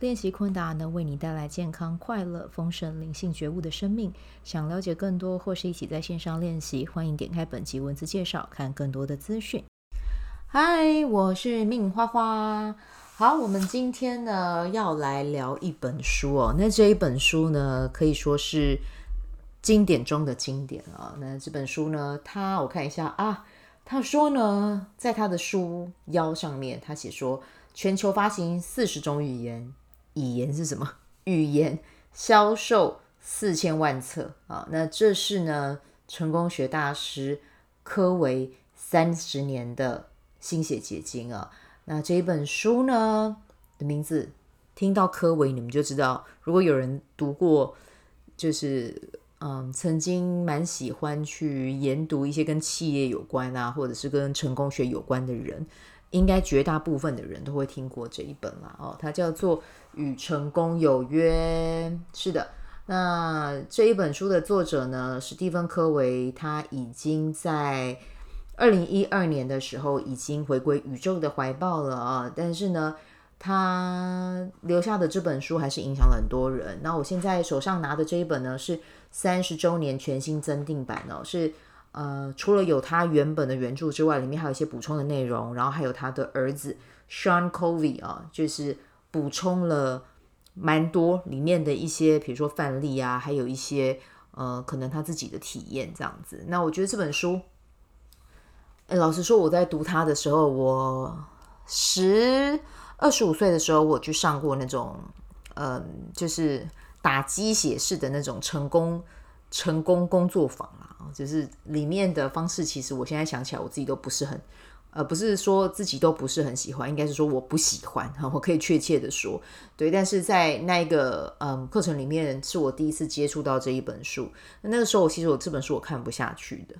练习昆达能为你带来健康、快乐、丰盛、灵性觉悟的生命。想了解更多，或是一起在线上练习，欢迎点开本集文字介绍，看更多的资讯。嗨，我是命花花。好，我们今天呢要来聊一本书哦。那这一本书呢，可以说是经典中的经典啊。那这本书呢，它我看一下啊，他说呢，在他的书腰上面，他写说全球发行四十种语言。语言是什么？语言销售四千万册啊！那这是呢，成功学大师柯维三十年的心血结晶啊！那这一本书呢的名字，听到柯维，你们就知道，如果有人读过，就是嗯，曾经蛮喜欢去研读一些跟企业有关啊，或者是跟成功学有关的人。应该绝大部分的人都会听过这一本啦，哦，它叫做《与成功有约》。是的，那这一本书的作者呢，史蒂芬·柯维，他已经在二零一二年的时候已经回归宇宙的怀抱了啊。但是呢，他留下的这本书还是影响了很多人。那我现在手上拿的这一本呢，是三十周年全新增订版哦，是。呃，除了有他原本的原著之外，里面还有一些补充的内容，然后还有他的儿子 Sean Covey 啊，就是补充了蛮多里面的一些，比如说范例啊，还有一些呃，可能他自己的体验这样子。那我觉得这本书，诶，老实说，我在读它的时候，我十二十五岁的时候，我去上过那种，嗯、就是打鸡血式的那种成功成功工作坊啦。就是里面的方式，其实我现在想起来，我自己都不是很，呃，不是说自己都不是很喜欢，应该是说我不喜欢哈，我可以确切的说，对。但是在那一个嗯课程里面，是我第一次接触到这一本书。那个时候，我其实我这本书我看不下去的。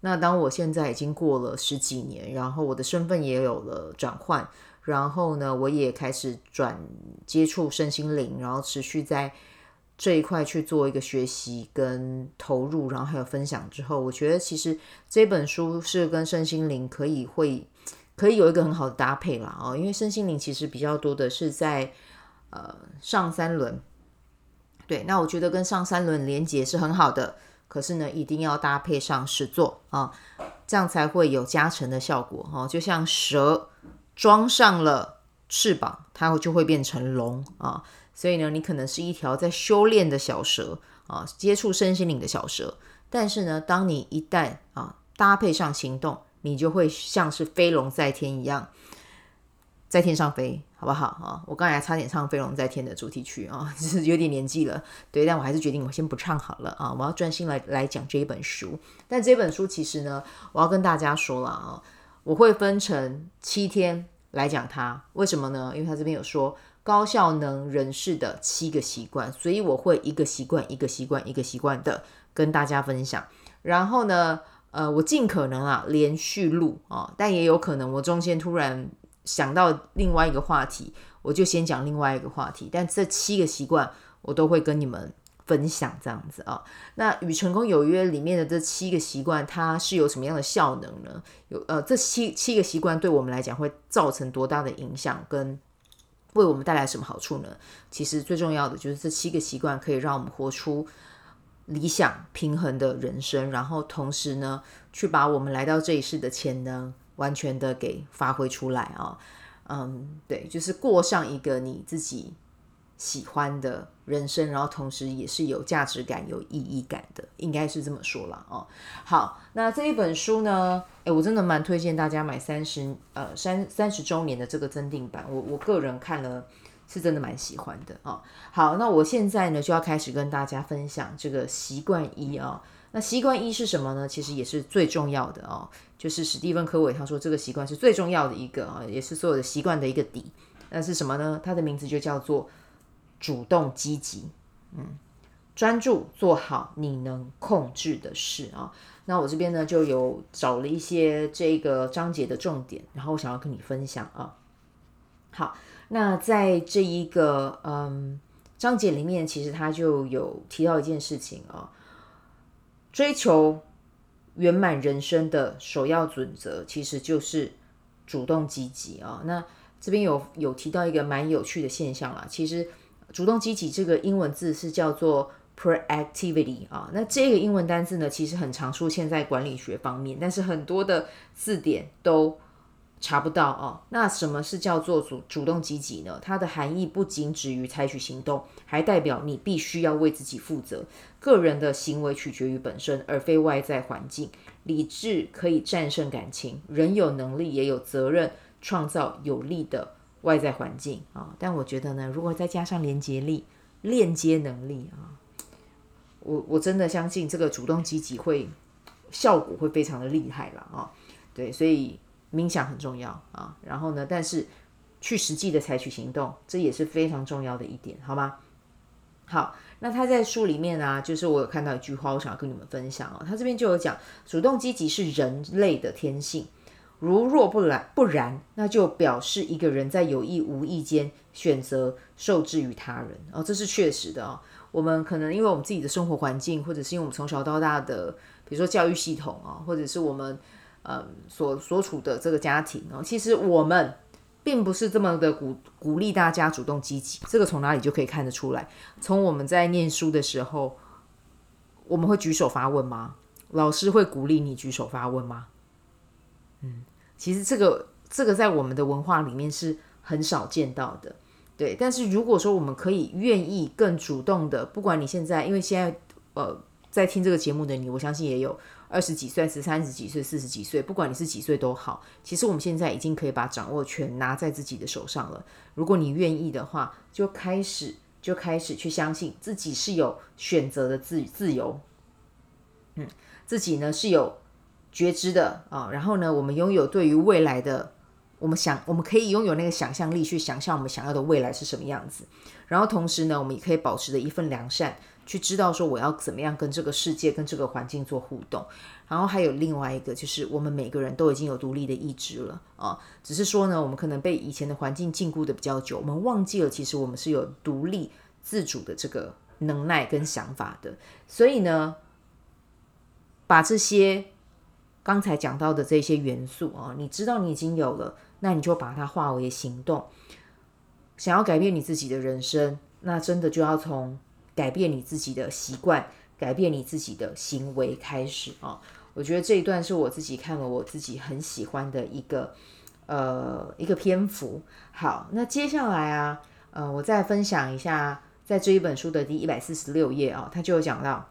那当我现在已经过了十几年，然后我的身份也有了转换，然后呢，我也开始转接触身心灵，然后持续在。这一块去做一个学习跟投入，然后还有分享之后，我觉得其实这本书是跟身心灵可以会可以有一个很好的搭配啦哦，因为身心灵其实比较多的是在呃上三轮，对，那我觉得跟上三轮连接是很好的，可是呢，一定要搭配上实作啊，这样才会有加成的效果哦，就像蛇装上了翅膀，它就会变成龙啊。所以呢，你可能是一条在修炼的小蛇啊，接触身心灵的小蛇。但是呢，当你一旦啊搭配上行动，你就会像是飞龙在天一样，在天上飞，好不好啊？我刚才差点唱《飞龙在天》的主题曲啊，就是有点年纪了，对，但我还是决定我先不唱好了啊，我要专心来来讲这一本书。但这本书其实呢，我要跟大家说了啊，我会分成七天来讲它，为什么呢？因为它这边有说。高效能人士的七个习惯，所以我会一个习惯一个习惯一个习惯的跟大家分享。然后呢，呃，我尽可能啊连续录啊，但也有可能我中间突然想到另外一个话题，我就先讲另外一个话题。但这七个习惯我都会跟你们分享，这样子啊。那与成功有约里面的这七个习惯，它是有什么样的效能呢？有呃，这七七个习惯对我们来讲会造成多大的影响跟？为我们带来什么好处呢？其实最重要的就是这七个习惯可以让我们活出理想平衡的人生，然后同时呢，去把我们来到这一世的潜能完全的给发挥出来啊。嗯，对，就是过上一个你自己喜欢的人生，然后同时也是有价值感、有意义感的，应该是这么说了哦。好，那这一本书呢，诶，我真的蛮推荐大家买三十呃三三十周年的这个增订版，我我个人看了是真的蛮喜欢的哦。好，那我现在呢就要开始跟大家分享这个习惯一啊、哦。那习惯一是什么呢？其实也是最重要的哦，就是史蒂芬·柯维他说这个习惯是最重要的一个啊，也是所有的习惯的一个底。那是什么呢？它的名字就叫做。主动积极，嗯，专注做好你能控制的事啊。那我这边呢就有找了一些这个章节的重点，然后我想要跟你分享啊。好，那在这一个嗯章节里面，其实他就有提到一件事情啊，追求圆满人生的首要准则，其实就是主动积极啊。那这边有有提到一个蛮有趣的现象啦，其实主动积极这个英文字是叫做 proactivity 啊，那这个英文单字呢，其实很常出现在管理学方面，但是很多的字典都查不到啊。那什么是叫做主主动积极呢？它的含义不仅止于采取行动，还代表你必须要为自己负责。个人的行为取决于本身，而非外在环境。理智可以战胜感情，人有能力也有责任创造有利的外在环境啊。但我觉得呢，如果再加上连接力、链接能力啊。我我真的相信这个主动积极会效果会非常的厉害了啊，对，所以冥想很重要啊，然后呢，但是去实际的采取行动，这也是非常重要的一点，好吗？好，那他在书里面啊，就是我有看到一句话，我想要跟你们分享哦，他这边就有讲，主动积极是人类的天性，如若不然不然，那就表示一个人在有意无意间选择受制于他人哦，这是确实的啊。我们可能因为我们自己的生活环境，或者是因为我们从小到大的，比如说教育系统啊，或者是我们呃所所处的这个家庭啊，其实我们并不是这么的鼓鼓励大家主动积极。这个从哪里就可以看得出来？从我们在念书的时候，我们会举手发问吗？老师会鼓励你举手发问吗？嗯，其实这个这个在我们的文化里面是很少见到的。对，但是如果说我们可以愿意更主动的，不管你现在，因为现在呃在听这个节目的你，我相信也有二十几岁、是三十几岁、四十几岁，不管你是几岁都好，其实我们现在已经可以把掌握权拿在自己的手上了。如果你愿意的话，就开始就开始去相信自己是有选择的自自由，嗯，自己呢是有觉知的啊，然后呢，我们拥有对于未来的。我们想，我们可以拥有那个想象力去想象我们想要的未来是什么样子。然后同时呢，我们也可以保持着一份良善，去知道说我要怎么样跟这个世界、跟这个环境做互动。然后还有另外一个，就是我们每个人都已经有独立的意志了啊，只是说呢，我们可能被以前的环境禁锢的比较久，我们忘记了其实我们是有独立自主的这个能耐跟想法的。所以呢，把这些刚才讲到的这些元素啊，你知道你已经有了。那你就把它化为行动，想要改变你自己的人生，那真的就要从改变你自己的习惯、改变你自己的行为开始啊！我觉得这一段是我自己看了我自己很喜欢的一个呃一个篇幅。好，那接下来啊，呃，我再分享一下，在这一本书的第一百四十六页啊，它就有讲到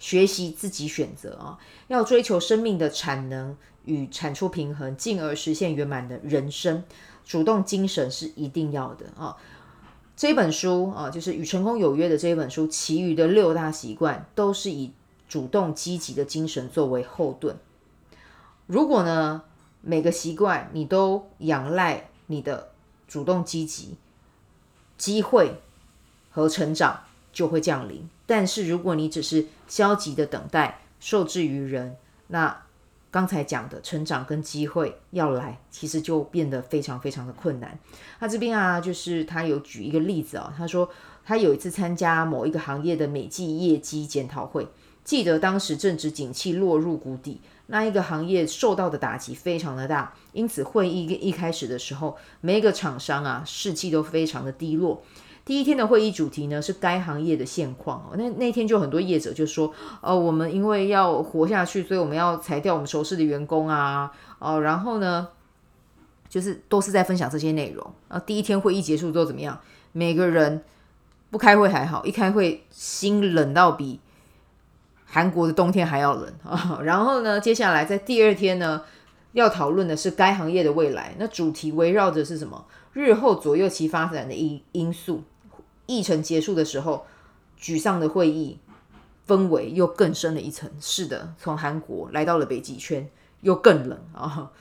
学习自己选择啊，要追求生命的产能。与产出平衡，进而实现圆满的人生。主动精神是一定要的啊！这本书啊，就是《与成功有约》的这一本书，其余的六大习惯都是以主动积极的精神作为后盾。如果呢，每个习惯你都仰赖你的主动积极，机会和成长就会降临。但是如果你只是消极的等待，受制于人，那刚才讲的成长跟机会要来，其实就变得非常非常的困难。他这边啊，就是他有举一个例子啊，他说他有一次参加某一个行业的每季业绩检讨会，记得当时正值景气落入谷底，那一个行业受到的打击非常的大，因此会议一开始的时候，每一个厂商啊士气都非常的低落。第一天的会议主题呢是该行业的现况哦，那那天就很多业者就说，呃，我们因为要活下去，所以我们要裁掉我们熟识的员工啊，哦，然后呢，就是都是在分享这些内容啊。第一天会议结束之后怎么样？每个人不开会还好，一开会心冷到比韩国的冬天还要冷啊。然后呢，接下来在第二天呢，要讨论的是该行业的未来，那主题围绕着是什么？日后左右其发展的因因素。议程结束的时候，沮丧的会议氛围又更深了一层。是的，从韩国来到了北极圈，又更冷啊，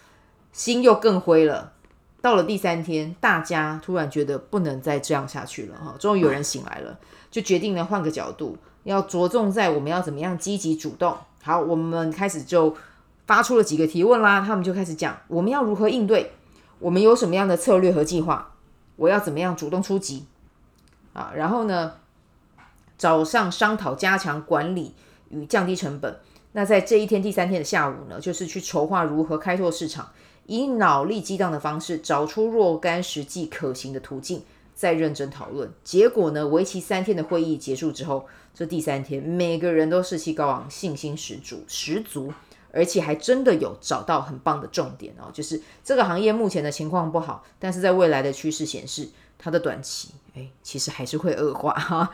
心又更灰了。到了第三天，大家突然觉得不能再这样下去了哈，终于有人醒来了，就决定呢换个角度，要着重在我们要怎么样积极主动，好，我们开始就发出了几个提问啦，他们就开始讲我们要如何应对，我们有什么样的策略和计划，我要怎么样主动出击啊？然后呢，早上商讨加强管理与降低成本。那在这一天第三天的下午呢，就是去筹划如何开拓市场，以脑力激荡的方式找出若干实际可行的途径，再认真讨论。结果呢，为期三天的会议结束之后，这第三天每个人都士气高昂，信心十足十足，而且还真的有找到很棒的重点哦，就是这个行业目前的情况不好，但是在未来的趋势显示，它的短期其实还是会恶化 哈。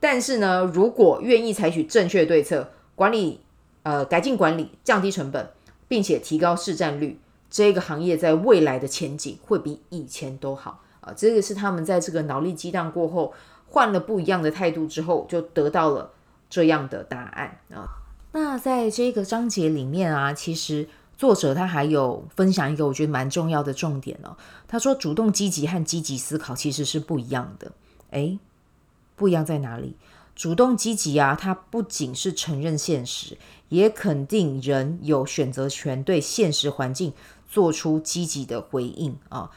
但是呢，如果愿意采取正确对策，管理。呃，改进管理，降低成本，并且提高市占率，这个行业在未来的前景会比以前都好啊！这个是他们在这个脑力激荡过后，换了不一样的态度之后，就得到了这样的答案啊。那在这个章节里面啊，其实作者他还有分享一个我觉得蛮重要的重点哦。他说，主动积极和积极思考其实是不一样的。诶，不一样在哪里？主动积极啊，它不仅是承认现实，也肯定人有选择权，对现实环境做出积极的回应啊。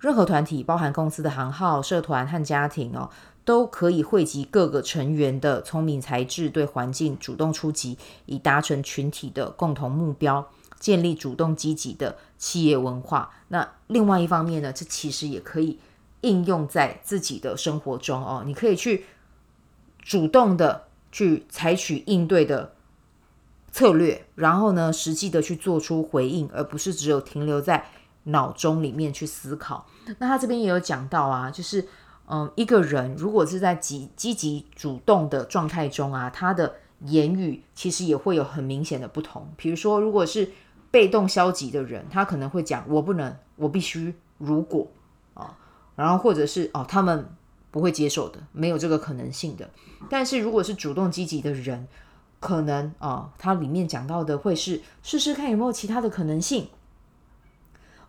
任何团体，包含公司的行号、社团和家庭哦，都可以汇集各个成员的聪明才智，对环境主动出击，以达成群体的共同目标，建立主动积极的企业文化。那另外一方面呢，这其实也可以应用在自己的生活中哦，你可以去。主动的去采取应对的策略，然后呢，实际的去做出回应，而不是只有停留在脑中里面去思考。那他这边也有讲到啊，就是嗯，一个人如果是在积积极主动的状态中啊，他的言语其实也会有很明显的不同。比如说，如果是被动消极的人，他可能会讲“我不能”“我必须”“如果”啊，然后或者是哦，他们。不会接受的，没有这个可能性的。但是如果是主动积极的人，可能啊，他里面讲到的会是试试看有没有其他的可能性。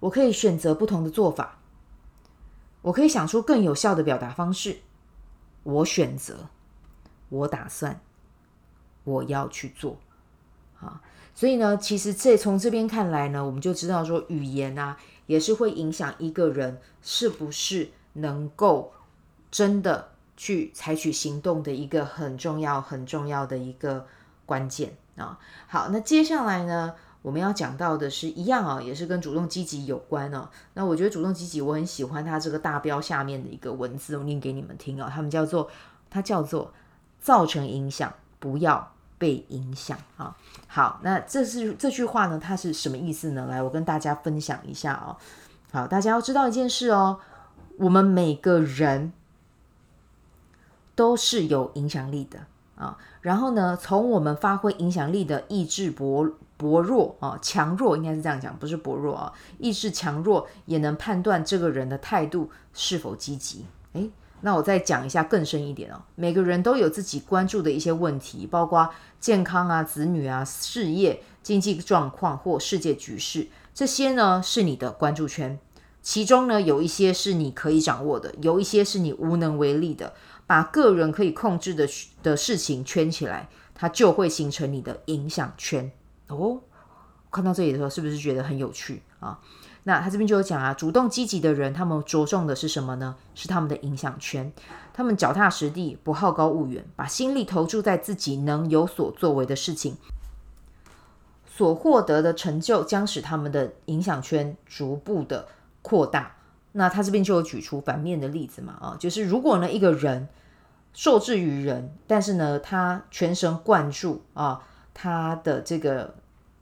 我可以选择不同的做法，我可以想出更有效的表达方式。我选择，我打算，我要去做。啊，所以呢，其实这从这边看来呢，我们就知道说，语言啊，也是会影响一个人是不是能够。真的去采取行动的一个很重要、很重要的一个关键啊！好，那接下来呢，我们要讲到的是一样啊，也是跟主动积极有关哦。那我觉得主动积极，我很喜欢它这个大标下面的一个文字，我念给你们听啊。他们叫做，它叫做造成影响，不要被影响啊。好，那这是这句话呢，它是什么意思呢？来，我跟大家分享一下哦。好，大家要知道一件事哦，我们每个人。都是有影响力的啊，然后呢，从我们发挥影响力的意志薄薄弱啊，强弱应该是这样讲，不是薄弱啊，意志强弱也能判断这个人的态度是否积极。诶，那我再讲一下更深一点哦，每个人都有自己关注的一些问题，包括健康啊、子女啊、事业、经济状况或世界局势，这些呢是你的关注圈，其中呢有一些是你可以掌握的，有一些是你无能为力的。把个人可以控制的的事情圈起来，它就会形成你的影响圈哦。看到这里的时候，是不是觉得很有趣啊？那他这边就有讲啊，主动积极的人，他们着重的是什么呢？是他们的影响圈，他们脚踏实地，不好高骛远，把心力投注在自己能有所作为的事情，所获得的成就将使他们的影响圈逐步的扩大。那他这边就有举出反面的例子嘛，啊，就是如果呢一个人受制于人，但是呢他全神贯注啊，他的这个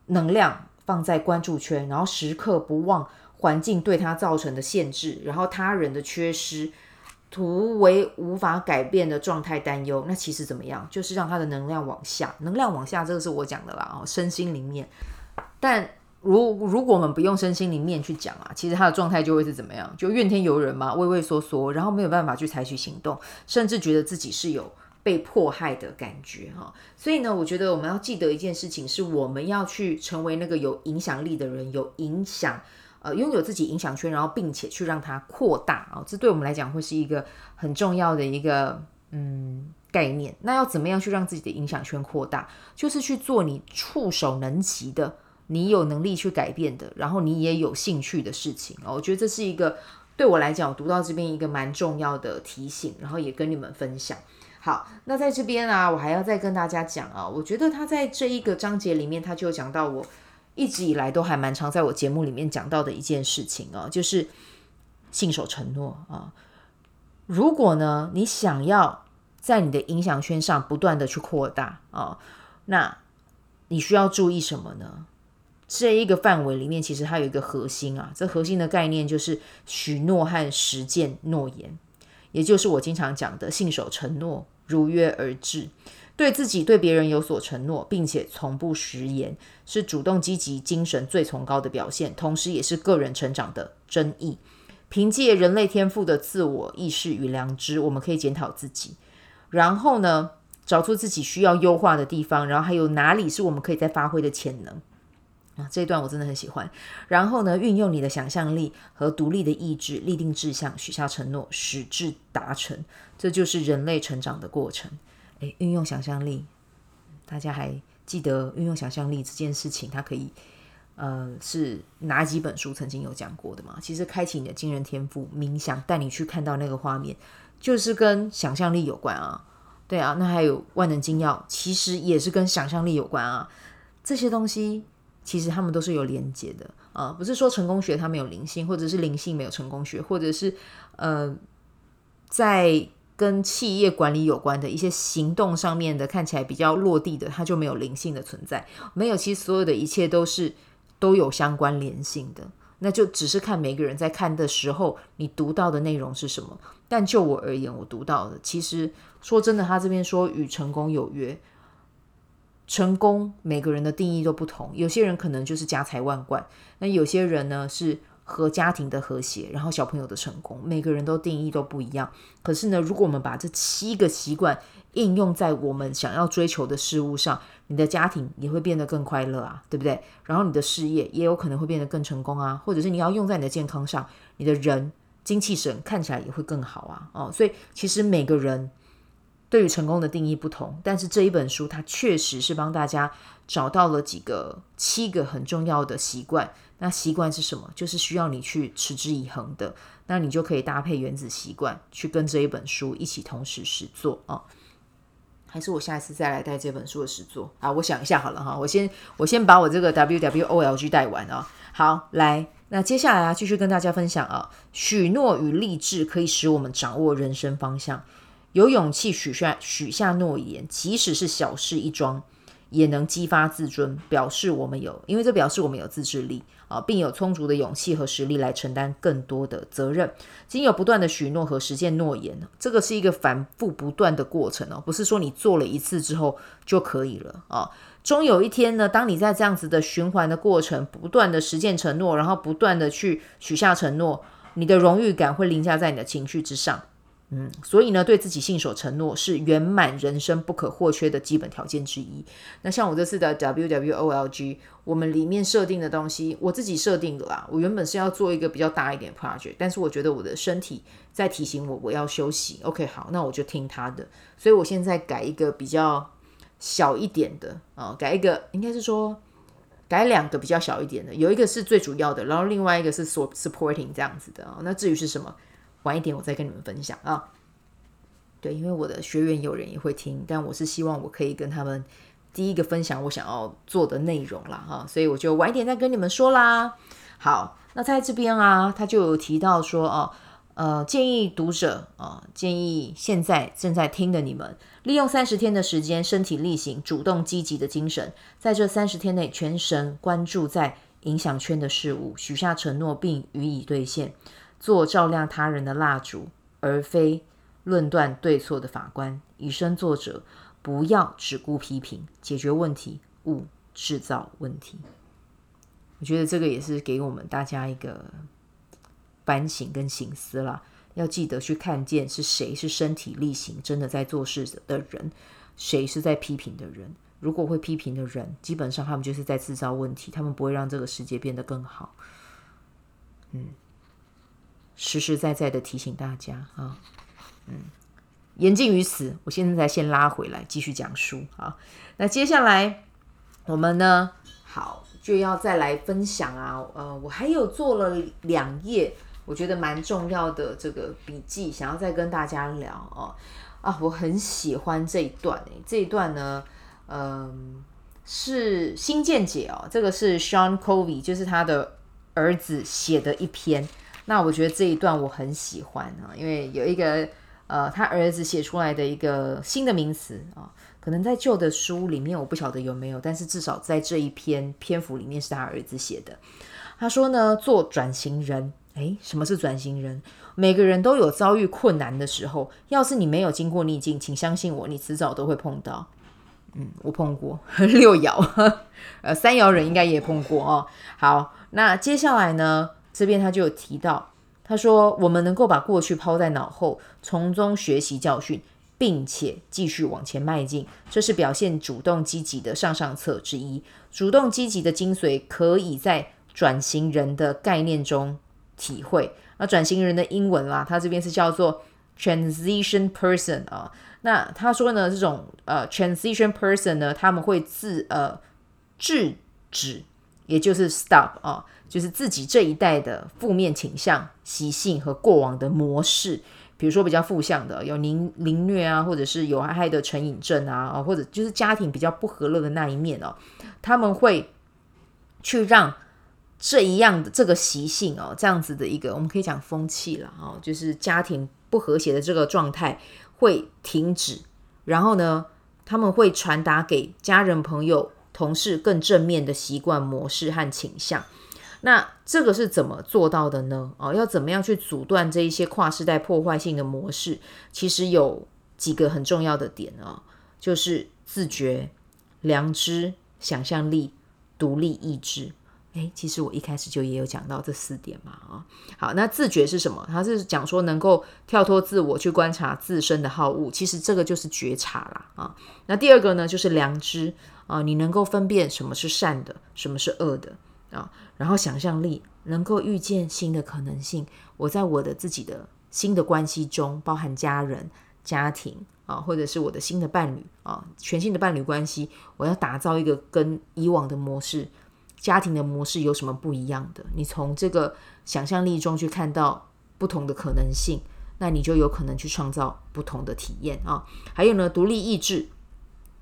能量放在关注圈，然后时刻不忘环境对他造成的限制，然后他人的缺失，图为无法改变的状态担忧，那其实怎么样？就是让他的能量往下，能量往下，这个是我讲的啦，哦，身心里面，但。如如果我们不用身心灵面去讲啊，其实他的状态就会是怎么样？就怨天尤人嘛，畏畏缩缩，然后没有办法去采取行动，甚至觉得自己是有被迫害的感觉哈。所以呢，我觉得我们要记得一件事情，是我们要去成为那个有影响力的人，有影响，呃，拥有自己影响圈，然后并且去让它扩大啊。这对我们来讲会是一个很重要的一个嗯概念。那要怎么样去让自己的影响圈扩大？就是去做你触手能及的，你有能力去改变的，然后你也有兴趣的事情哦。我觉得这是一个对我来讲，我读到这边一个蛮重要的提醒，然后也跟你们分享。好，那在这边啊，我还要再跟大家讲啊，我觉得他在这一个章节里面，他就讲到我一直以来都还蛮常在我节目里面讲到的一件事情啊，就是信守承诺啊。如果呢，你想要在你的影响圈上不断的去扩大啊，那你需要注意什么呢？这一个范围里面，其实它有一个核心啊，这核心的概念就是许诺和实践诺言，也就是我经常讲的信守承诺，如约而至。对自己、对别人有所承诺，并且从不食言，是主动积极精神最崇高的表现，同时也是个人成长的真意。凭借人类天赋的自我意识与良知，我们可以检讨自己，然后呢，找出自己需要优化的地方，然后还有哪里是我们可以再发挥的潜能啊？这一段我真的很喜欢。然后呢，运用你的想象力和独立的意志，立定志向，许下承诺，使之达成，这就是人类成长的过程。诶，运用想象力，大家还记得运用想象力这件事情，它可以。呃，是哪几本书曾经有讲过的吗？其实，开启你的惊人天赋，冥想带你去看到那个画面，就是跟想象力有关啊。对啊，那还有万能金钥，其实也是跟想象力有关啊。这些东西其实他们都是有连接的啊，不是说成功学它没有灵性，或者是灵性没有成功学，或者是呃，在跟企业管理有关的一些行动上面的看起来比较落地的，它就没有灵性的存在。没有，其实所有的一切都是。都有相关联性的，那就只是看每个人在看的时候，你读到的内容是什么。但就我而言，我读到的，其实说真的，他这边说与成功有约，成功每个人的定义都不同，有些人可能就是家财万贯，那有些人呢是和家庭的和谐，然后小朋友的成功，每个人都定义都不一样。可是呢，如果我们把这七个习惯应用在我们想要追求的事物上，你的家庭也会变得更快乐啊，对不对？然后你的事业也有可能会变得更成功啊，或者是你要用在你的健康上，你的人精气神看起来也会更好啊。哦，所以其实每个人对于成功的定义不同，但是这一本书它确实是帮大家找到了几个七个很重要的习惯。那习惯是什么？就是需要你去持之以恒的。那你就可以搭配原子习惯去跟这一本书一起同时实做啊。还是我下一次再来带这本书的实作啊？我想一下好了哈，我先我先把我这个 W W O L G 带完啊。好，来，那接下来啊，继续跟大家分享啊，许诺与励志可以使我们掌握人生方向，有勇气许下许下诺言，即使是小事一桩。也能激发自尊，表示我们有，因为这表示我们有自制力啊，并有充足的勇气和实力来承担更多的责任。经有不断的许诺和实践诺言，这个是一个反复不断的过程哦，不是说你做了一次之后就可以了啊。终有一天呢，当你在这样子的循环的过程，不断的实践承诺，然后不断的去许下承诺，你的荣誉感会凌驾在你的情绪之上。嗯，所以呢，对自己信守承诺是圆满人生不可或缺的基本条件之一。那像我这次的 WWOLG，我们里面设定的东西，我自己设定的啦。我原本是要做一个比较大一点 project，但是我觉得我的身体在提醒我我要休息。OK，好，那我就听他的。所以我现在改一个比较小一点的啊，改一个应该是说改两个比较小一点的，有一个是最主要的，然后另外一个是 supporting 这样子的啊。那至于是什么？晚一点我再跟你们分享啊。对，因为我的学员有人也会听，但我是希望我可以跟他们第一个分享我想要做的内容啦哈，所以我就晚一点再跟你们说啦。好，那在这边啊，他就有提到说哦，呃，建议读者啊，建议现在正在听的你们，利用三十天的时间，身体力行，主动积极的精神，在这三十天内全神关注在影响圈的事物，许下承诺并予以兑现。做照亮他人的蜡烛，而非论断对错的法官。以身作则，不要只顾批评，解决问题，勿制造问题。我觉得这个也是给我们大家一个反省跟省思啦。要记得去看见是谁是身体力行、真的在做事的人，谁是在批评的人。如果会批评的人，基本上他们就是在制造问题，他们不会让这个世界变得更好。嗯。实实在在的提醒大家啊，嗯，言尽于此，我现在先拉回来继续讲书啊。那接下来我们呢，好就要再来分享啊。呃，我还有做了两页，我觉得蛮重要的这个笔记，想要再跟大家聊哦。啊，我很喜欢这一段诶，这一段呢，嗯、是新见解哦。这个是 Sean Covey，就是他的儿子写的一篇。那我觉得这一段我很喜欢啊，因为有一个呃，他儿子写出来的一个新的名词啊，可能在旧的书里面我不晓得有没有，但是至少在这一篇篇幅里面是他儿子写的。他说呢，做转型人，诶，什么是转型人？每个人都有遭遇困难的时候，要是你没有经过逆境，请相信我，你迟早都会碰到。嗯，我碰过 六爻，呃，三爻人应该也碰过哦。好，那接下来呢，这边他就有提到，他说我们能够把过去抛在脑后，从中学习教训，并且继续往前迈进，这是表现主动积极的上上策之一。主动积极的精髓，可以在转型人的概念中体会。那转型人的英文啦，他这边是叫做 transition person 啊。那他说呢，这种呃 transition person 呢，他们会自呃制止，也就是 stop 啊，就是自己这一代的负面倾向、习性和过往的模式。比如说比较负向的，有凌凌虐啊，或者是有害的成瘾症啊，或者就是家庭比较不和乐的那一面哦，他们会去让。这一样的这个习性哦，这样子的一个，我们可以讲风气了哦，就是家庭不和谐的这个状态会停止，然后呢，他们会传达给家人、朋友、同事更正面的习惯模式和倾向。那这个是怎么做到的呢？哦，要怎么样去阻断这一些跨世代破坏性的模式？其实有几个很重要的点啊，就是自觉、良知、想象力、独立意志。诶，其实我一开始就也有讲到这四点嘛，啊，好，那自觉是什么？它是讲说能够跳脱自我去观察自身的好恶，其实这个就是觉察啦，啊，那第二个呢就是良知啊，你能够分辨什么是善的，什么是恶的啊，然后想象力能够预见新的可能性，我在我的自己的新的关系中，包含家人、家庭啊，或者是我的新的伴侣啊，全新的伴侣关系，我要打造一个跟以往的模式。家庭的模式有什么不一样的？你从这个想象力中去看到不同的可能性，那你就有可能去创造不同的体验啊。还有呢，独立意志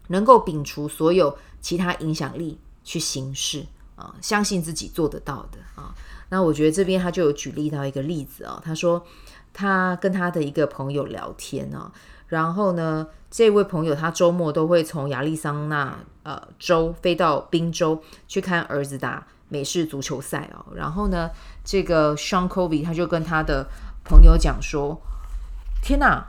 能够摒除所有其他影响力去行事啊，相信自己做得到的啊。那我觉得这边他就有举例到一个例子啊，他说他跟他的一个朋友聊天啊。然后呢，这位朋友他周末都会从亚利桑那呃州飞到宾州去看儿子打美式足球赛哦。然后呢，这个 Sean Covey 他就跟他的朋友讲说：“天哪，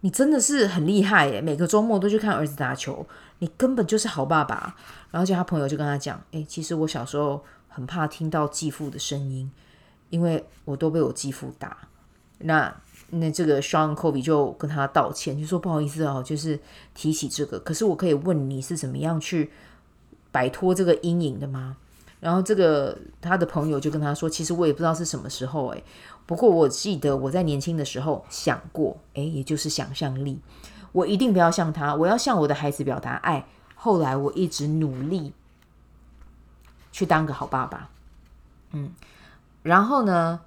你真的是很厉害耶！每个周末都去看儿子打球，你根本就是好爸爸。”然后就他朋友就跟他讲：“诶，其实我小时候很怕听到继父的声音，因为我都被我继父打。”那。那这个 Sean Kobe 就跟他道歉，就说不好意思哦，就是提起这个。可是我可以问你是怎么样去摆脱这个阴影的吗？然后这个他的朋友就跟他说，其实我也不知道是什么时候诶，不过我记得我在年轻的时候想过，诶，也就是想象力，我一定不要像他，我要向我的孩子表达爱。后来我一直努力去当个好爸爸，嗯，然后呢？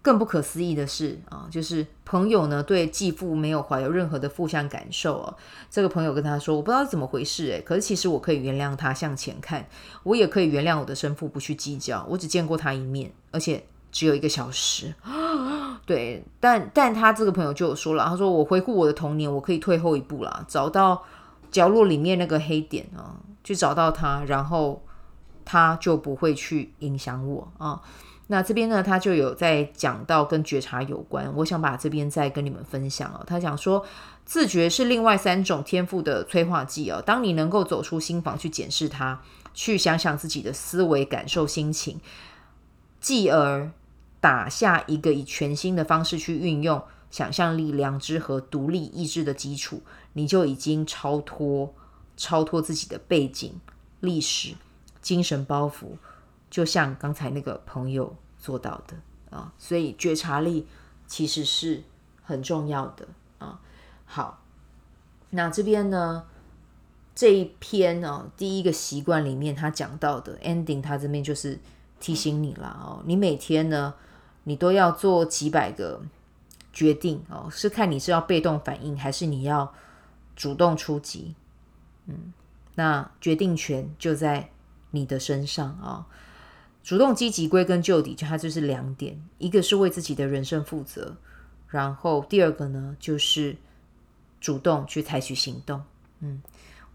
更不可思议的是啊，就是朋友呢对继父没有怀有任何的负向感受哦。这个朋友跟他说：“我不知道怎么回事诶，可是其实我可以原谅他向前看，我也可以原谅我的生父不去计较。我只见过他一面，而且只有一个小时。对，但但他这个朋友就有说了，他说我回顾我的童年，我可以退后一步啦，找到角落里面那个黑点啊，去找到它，然后它就不会去影响我啊。”那这边呢，他就有在讲到跟觉察有关，我想把这边再跟你们分享哦。他讲说，自觉是另外三种天赋的催化剂哦。当你能够走出心房去检视它，去想想自己的思维、感受、心情，继而打下一个以全新的方式去运用想象力、良知和独立意志的基础，你就已经超脱超脱自己的背景、历史、精神包袱。就像刚才那个朋友做到的啊，所以觉察力其实是很重要的啊。好，那这边呢，这一篇、哦，第一个习惯里面他讲到的 ending，他这边就是提醒你了哦，你每天呢，你都要做几百个决定哦，是看你是要被动反应，还是你要主动出击。嗯，那决定权就在你的身上啊、主动积极，归根究底，就它就是两点：一个是为自己的人生负责，然后第二个呢，就是主动去采取行动。嗯，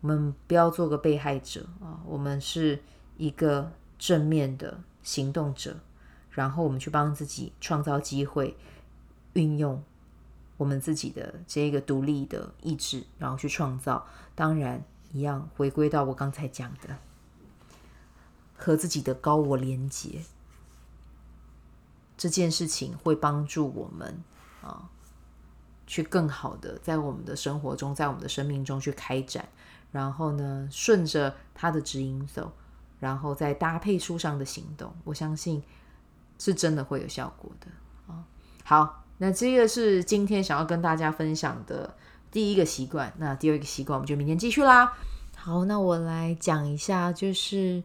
我们不要做个被害者啊、我们是一个正面的行动者，然后我们去帮自己创造机会，运用我们自己的这个独立的意志，然后去创造。当然。一样回归到我刚才讲的，和自己的高我连接，这件事情会帮助我们啊，去更好的在我们的生活中，在我们的生命中去开展，然后呢，顺着他的指引走，然后再搭配书上的行动，我相信是真的会有效果的啊。好，那这个是今天想要跟大家分享的。第一个习惯，那第二个习惯，我们就明天继续啦。好，那我来讲一下，就是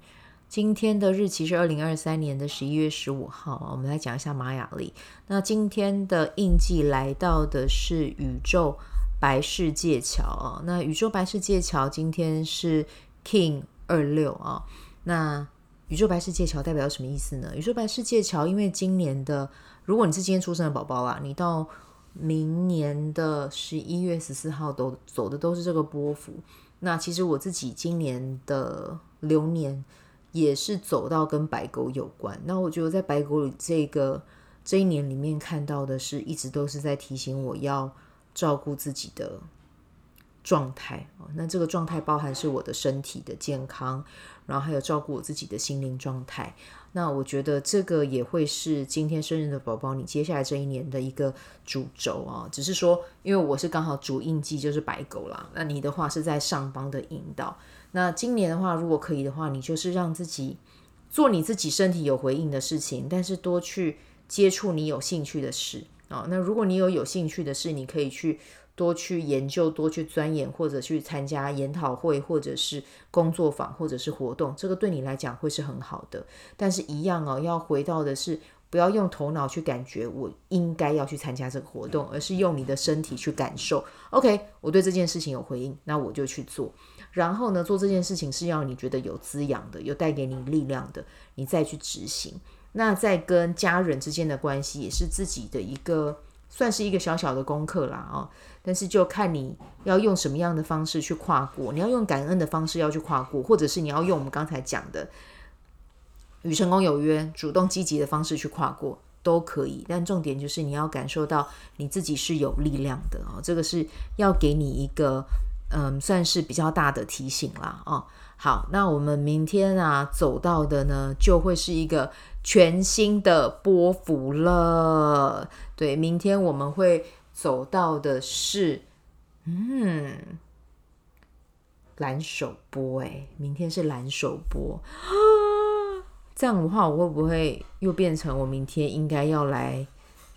今天的日期是二零二三年的十一月十五号啊。我们来讲一下玛雅历。那今天的印记来到的是宇宙白世界桥啊。那宇宙白世界桥今天是 King 二六啊。那宇宙白世界桥代表什么意思呢？宇宙白世界桥，因为今年的，如果你是今天出生的宝宝啊，你到明年的十一月十四号都走的都是这个波幅。那其实我自己今年的流年也是走到跟白狗有关。那我觉得在白狗里这个这一年里面看到的是，一直都是在提醒我要照顾自己的状态。那这个状态包含是我的身体的健康，然后还有照顾我自己的心灵状态。那我觉得这个也会是今天生日的宝宝，你接下来这一年的一个主轴啊。只是说，因为我是刚好主印记就是白狗啦，那你的话是在上方的引导。那今年的话，如果可以的话，你就是让自己做你自己身体有回应的事情，但是多去接触你有兴趣的事啊。那如果你有有兴趣的事，你可以去。多去研究，多去钻研，或者去参加研讨会，或者是工作坊，或者是活动，这个对你来讲会是很好的。但是，一样哦，要回到的是，不要用头脑去感觉我应该要去参加这个活动，而是用你的身体去感受。OK，我对这件事情有回应，那我就去做。然后呢，做这件事情是要你觉得有滋养的，有带给你力量的，你再去执行。那在跟家人之间的关系，也是自己的一个。算是一个小小的功课啦，哦，但是就看你要用什么样的方式去跨过。你要用感恩的方式要去跨过，或者是你要用我们刚才讲的与成功有约、主动积极的方式去跨过，都可以。但重点就是你要感受到你自己是有力量的哦，这个是要给你一个嗯，算是比较大的提醒啦，哦。好，那我们明天啊走到的呢，就会是一个全新的波幅了。对，明天我们会走到的是，嗯，蓝手波。哎，明天是蓝手波。这样的话，我会不会又变成我明天应该要来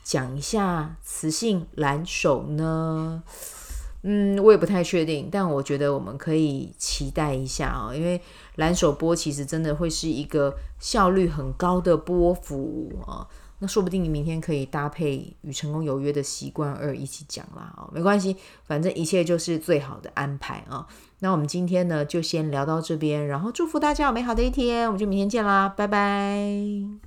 讲一下磁性蓝手呢？嗯，我也不太确定，但我觉得我们可以期待一下啊、因为蓝手波其实真的会是一个效率很高的波幅啊、那说不定你明天可以搭配与成功有约的习惯二一起讲啦啊、哦，没关系，反正一切就是最好的安排啊、那我们今天呢就先聊到这边，然后祝福大家有美好的一天，我们就明天见啦，拜拜。